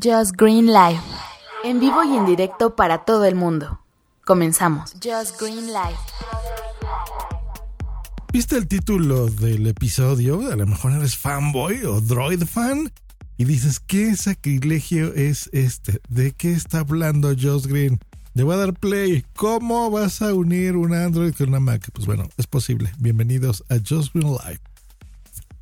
Just Green Live. En vivo y en directo para todo el mundo. Comenzamos. Just Green Live. ¿Viste el título del episodio? A lo mejor eres fanboy o droid fan. Y dices, ¿qué sacrilegio es este? ¿De qué está hablando Just Green? Le voy a dar play. ¿Cómo vas a unir un Android con una Mac? Pues bueno, es posible. Bienvenidos a Just Green Live.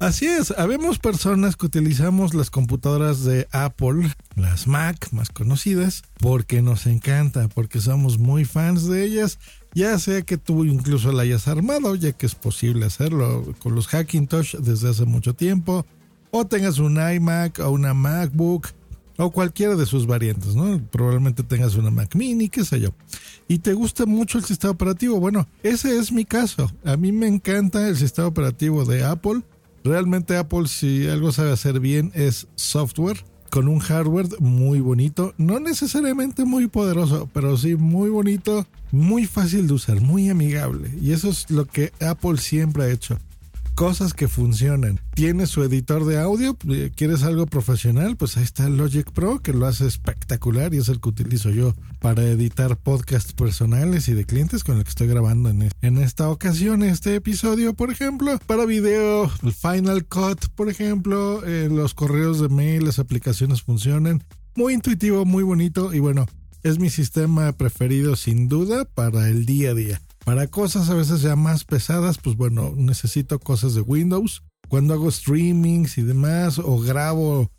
Así es, habemos personas que utilizamos las computadoras de Apple, las Mac más conocidas, porque nos encanta, porque somos muy fans de ellas, ya sea que tú incluso la hayas armado, ya que es posible hacerlo con los Hackintosh desde hace mucho tiempo, o tengas un iMac o una MacBook o cualquiera de sus variantes, ¿no? Probablemente tengas una Mac mini, qué sé yo. Y te gusta mucho el sistema operativo. Bueno, ese es mi caso. A mí me encanta el sistema operativo de Apple Realmente Apple si algo sabe hacer bien es software con un hardware muy bonito, no necesariamente muy poderoso, pero sí muy bonito, muy fácil de usar, muy amigable. Y eso es lo que Apple siempre ha hecho cosas que funcionan. Tienes su editor de audio, eh, quieres algo profesional, pues ahí está Logic Pro que lo hace espectacular y es el que utilizo yo para editar podcasts personales y de clientes con el que estoy grabando en, en esta ocasión este episodio, por ejemplo, para video, el Final Cut, por ejemplo, eh, los correos de mail, las aplicaciones funcionan. Muy intuitivo, muy bonito y bueno, es mi sistema preferido sin duda para el día a día. Para cosas a veces ya más pesadas, pues bueno, necesito cosas de Windows. Cuando hago streamings y demás, o grabo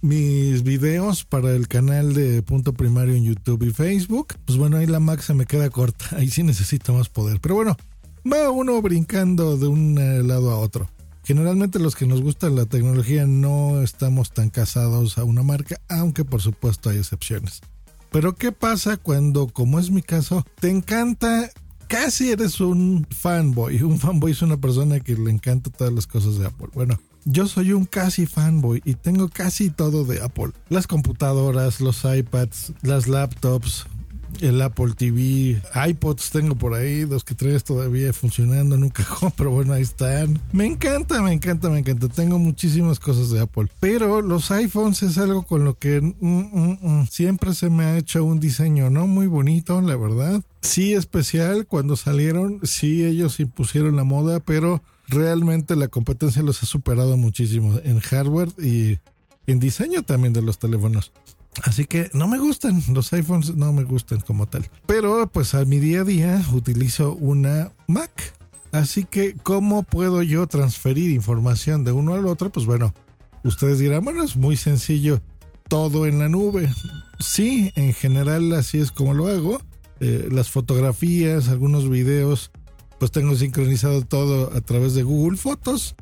mis videos para el canal de punto primario en YouTube y Facebook, pues bueno, ahí la Mac se me queda corta. Ahí sí necesito más poder. Pero bueno, va uno brincando de un eh, lado a otro. Generalmente los que nos gusta la tecnología no estamos tan casados a una marca, aunque por supuesto hay excepciones. Pero ¿qué pasa cuando, como es mi caso, te encanta casi eres un fanboy. Un fanboy es una persona que le encanta todas las cosas de Apple. Bueno, yo soy un casi fanboy y tengo casi todo de Apple. Las computadoras, los iPads, las laptops, el Apple TV, iPods tengo por ahí, dos que tres todavía funcionando en un cajón, pero bueno, ahí están. Me encanta, me encanta, me encanta. Tengo muchísimas cosas de Apple, pero los iPhones es algo con lo que mm, mm, mm, siempre se me ha hecho un diseño, ¿no? Muy bonito, la verdad. Sí especial cuando salieron, sí ellos impusieron la moda, pero realmente la competencia los ha superado muchísimo en hardware y en diseño también de los teléfonos. Así que no me gustan, los iPhones no me gustan como tal. Pero pues a mi día a día utilizo una Mac. Así que, ¿cómo puedo yo transferir información de uno al otro? Pues bueno, ustedes dirán, bueno, es muy sencillo, todo en la nube. Sí, en general así es como lo hago. Eh, las fotografías, algunos videos, pues tengo sincronizado todo a través de Google Fotos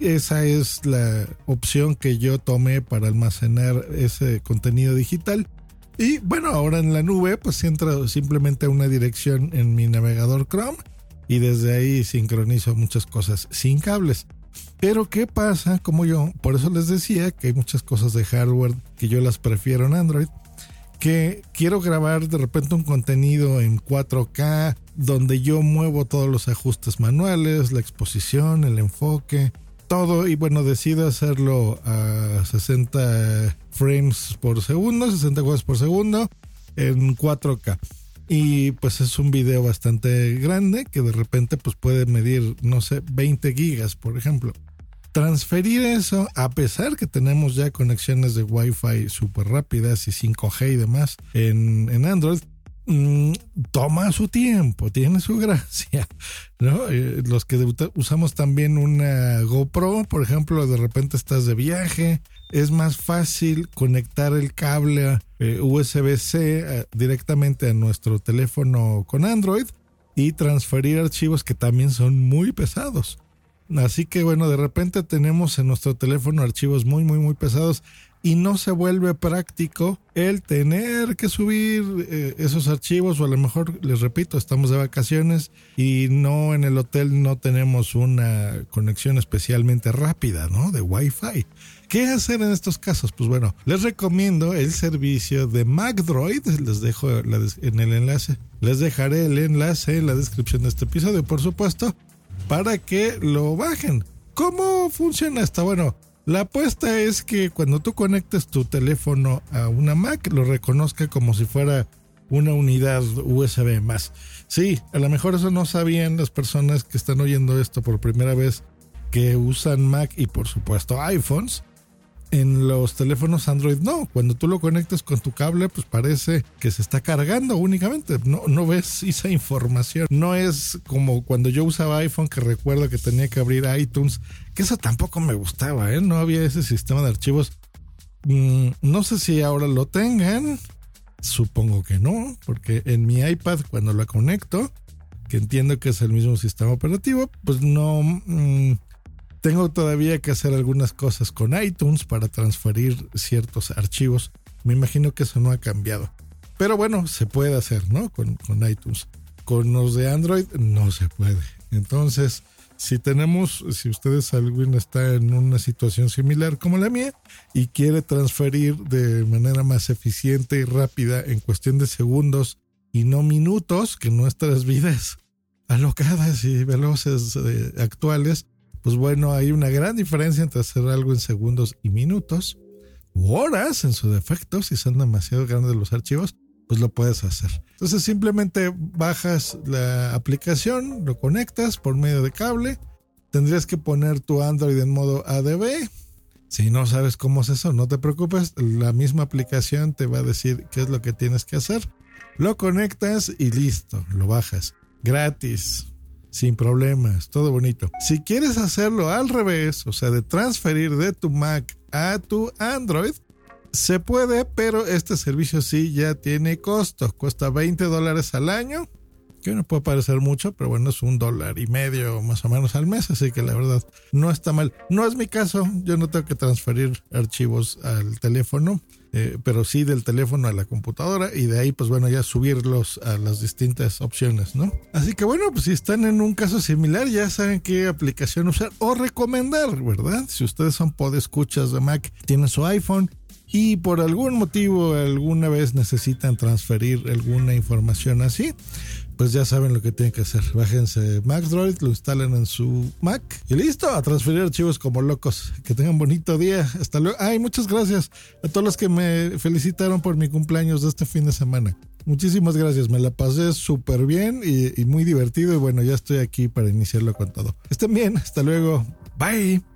esa es la opción que yo tomé para almacenar ese contenido digital. Y bueno, ahora en la nube, pues entro simplemente a una dirección en mi navegador Chrome y desde ahí sincronizo muchas cosas sin cables. Pero ¿qué pasa? Como yo, por eso les decía que hay muchas cosas de hardware que yo las prefiero en Android, que quiero grabar de repente un contenido en 4K donde yo muevo todos los ajustes manuales, la exposición, el enfoque, todo y bueno, decido hacerlo a 60 frames por segundo, 60 cuadros por segundo en 4K. Y pues es un video bastante grande que de repente pues puede medir, no sé, 20 gigas, por ejemplo. Transferir eso, a pesar que tenemos ya conexiones de Wi-Fi súper rápidas y 5G y demás en, en Android, Mm, toma su tiempo, tiene su gracia, ¿no? Eh, los que usamos también una GoPro, por ejemplo, de repente estás de viaje, es más fácil conectar el cable eh, USB-C eh, directamente a nuestro teléfono con Android y transferir archivos que también son muy pesados. Así que bueno, de repente tenemos en nuestro teléfono archivos muy, muy, muy pesados y no se vuelve práctico el tener que subir eh, esos archivos o a lo mejor, les repito, estamos de vacaciones y no en el hotel no tenemos una conexión especialmente rápida, ¿no? De Wi-Fi. ¿Qué hacer en estos casos? Pues bueno, les recomiendo el servicio de MacDroid, les dejo en el enlace, les dejaré el enlace en la descripción de este episodio, por supuesto, para que lo bajen. ¿Cómo funciona esto? Bueno, La apuesta es que cuando tú conectes tu teléfono a una Mac, lo reconozca como si fuera una unidad USB más. Sí, a lo mejor eso no sabían las personas que están oyendo esto por primera vez que usan Mac y por supuesto iPhones. En los teléfonos Android no, cuando tú lo conectas con tu cable pues parece que se está cargando únicamente, no, no ves esa información, no es como cuando yo usaba iPhone que recuerdo que tenía que abrir iTunes, que eso tampoco me gustaba, ¿eh? no había ese sistema de archivos, mm, no sé si ahora lo tengan, supongo que no, porque en mi iPad cuando lo conecto, que entiendo que es el mismo sistema operativo, pues no... Mm, tengo todavía que hacer algunas cosas con iTunes para transferir ciertos archivos. Me imagino que eso no ha cambiado. Pero bueno, se puede hacer, ¿no? Con, iTunes. Con los de Android no se puede. Entonces, si tenemos, si ustedes alguien está en una situación similar como la mía y quiere transferir de manera más eficiente y rápida en cuestión de segundos y no minutos, que nuestras vidas alocadas y veloces eh, actuales pues bueno, hay una gran diferencia entre hacer algo en segundos y minutos, u horas en su defecto, si son demasiado grandes los archivos, pues lo puedes hacer. Entonces simplemente bajas la aplicación, lo conectas por medio de cable, tendrías que poner tu Android en modo ADB. Si no sabes cómo es eso, no te preocupes, la misma aplicación te va a decir qué es lo que tienes que hacer. Lo conectas y listo, lo bajas. Gratis sin problemas, todo bonito. Si quieres hacerlo al revés, o sea, de transferir de tu Mac a tu Android, se puede, pero este servicio sí ya tiene costo. Cuesta 20 dólares al año, que no puede parecer mucho, pero bueno, es un dólar y medio más o menos al mes, así que la verdad no está mal. No es mi caso, yo no tengo que transferir archivos al teléfono. Eh, pero sí del teléfono a la computadora y de ahí pues bueno ya subirlos a las distintas opciones, ¿no? Así que bueno, pues si están en un caso similar ya saben qué aplicación usar o recomendar, ¿verdad? Si ustedes son podescuchas de Mac, tienen su iPhone y por algún motivo alguna vez necesitan transferir alguna información así, pues ya saben lo que tienen que hacer. Bájense MacDroid, lo instalen en su Mac y listo, a transferir archivos como locos. Que tengan bonito día. Hasta luego. Ay, muchas gracias a todos los que me felicitaron por mi cumpleaños de este fin de semana. Muchísimas gracias, me la pasé súper bien y, y muy divertido y bueno, ya estoy aquí para iniciarlo con todo. Estén bien, hasta luego. Bye.